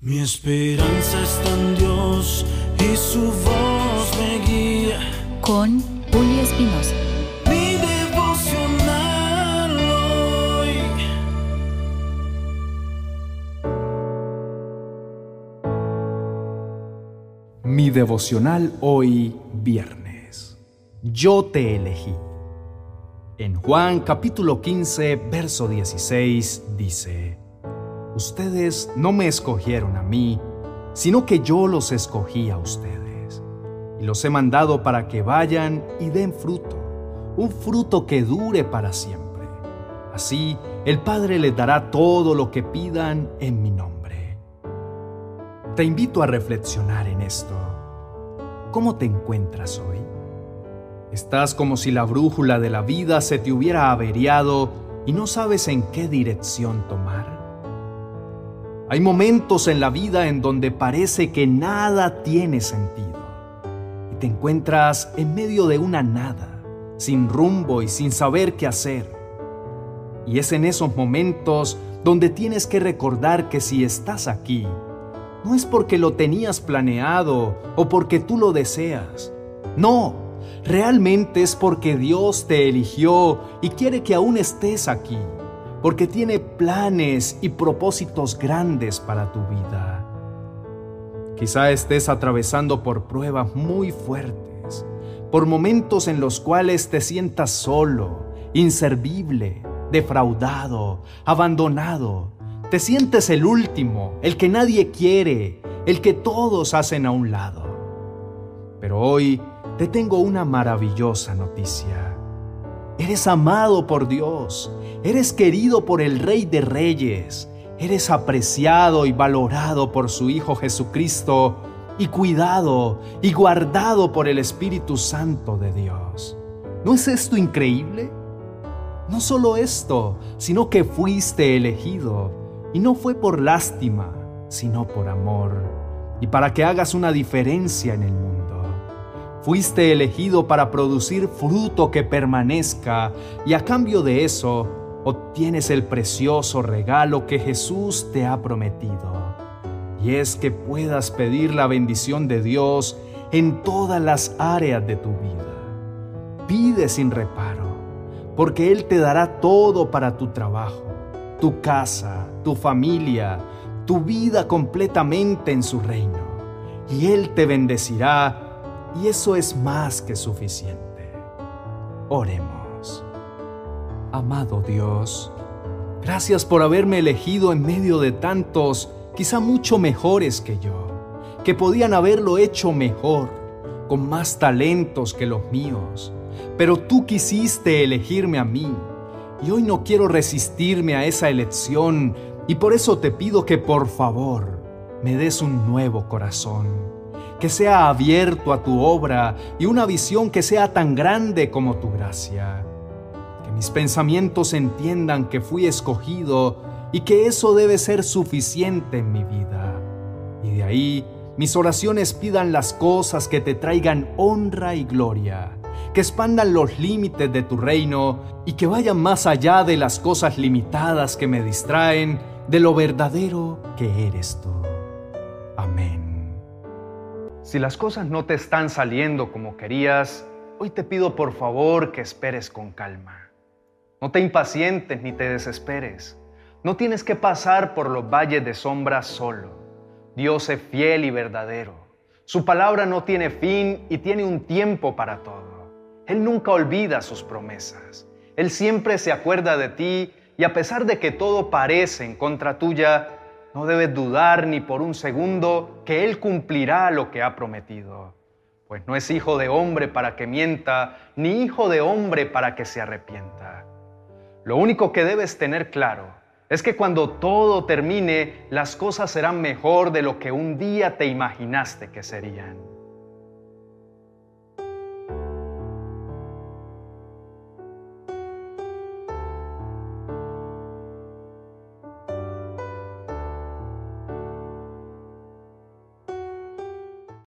Mi esperanza está en Dios y su voz me guía. Con Julio Espinosa. Mi devocional hoy. Mi devocional hoy viernes. Yo te elegí. En Juan capítulo 15, verso 16 dice, Ustedes no me escogieron a mí, sino que yo los escogí a ustedes. Y los he mandado para que vayan y den fruto, un fruto que dure para siempre. Así el Padre les dará todo lo que pidan en mi nombre. Te invito a reflexionar en esto. ¿Cómo te encuentras hoy? Estás como si la brújula de la vida se te hubiera averiado y no sabes en qué dirección tomar. Hay momentos en la vida en donde parece que nada tiene sentido y te encuentras en medio de una nada, sin rumbo y sin saber qué hacer. Y es en esos momentos donde tienes que recordar que si estás aquí, no es porque lo tenías planeado o porque tú lo deseas. No, realmente es porque Dios te eligió y quiere que aún estés aquí porque tiene planes y propósitos grandes para tu vida. Quizá estés atravesando por pruebas muy fuertes, por momentos en los cuales te sientas solo, inservible, defraudado, abandonado. Te sientes el último, el que nadie quiere, el que todos hacen a un lado. Pero hoy te tengo una maravillosa noticia. Eres amado por Dios, eres querido por el Rey de Reyes, eres apreciado y valorado por su Hijo Jesucristo y cuidado y guardado por el Espíritu Santo de Dios. ¿No es esto increíble? No solo esto, sino que fuiste elegido y no fue por lástima, sino por amor y para que hagas una diferencia en el mundo. Fuiste elegido para producir fruto que permanezca y a cambio de eso obtienes el precioso regalo que Jesús te ha prometido. Y es que puedas pedir la bendición de Dios en todas las áreas de tu vida. Pide sin reparo, porque Él te dará todo para tu trabajo, tu casa, tu familia, tu vida completamente en su reino. Y Él te bendecirá y eso es más que suficiente. Oremos. Amado Dios, gracias por haberme elegido en medio de tantos, quizá mucho mejores que yo, que podían haberlo hecho mejor, con más talentos que los míos. Pero tú quisiste elegirme a mí, y hoy no quiero resistirme a esa elección, y por eso te pido que por favor me des un nuevo corazón que sea abierto a tu obra y una visión que sea tan grande como tu gracia. Que mis pensamientos entiendan que fui escogido y que eso debe ser suficiente en mi vida. Y de ahí mis oraciones pidan las cosas que te traigan honra y gloria, que expandan los límites de tu reino y que vayan más allá de las cosas limitadas que me distraen de lo verdadero que eres tú. Amén. Si las cosas no te están saliendo como querías, hoy te pido por favor que esperes con calma. No te impacientes ni te desesperes. No tienes que pasar por los valles de sombra solo. Dios es fiel y verdadero. Su palabra no tiene fin y tiene un tiempo para todo. Él nunca olvida sus promesas. Él siempre se acuerda de ti y a pesar de que todo parece en contra tuya, no debes dudar ni por un segundo que Él cumplirá lo que ha prometido, pues no es hijo de hombre para que mienta, ni hijo de hombre para que se arrepienta. Lo único que debes tener claro es que cuando todo termine, las cosas serán mejor de lo que un día te imaginaste que serían.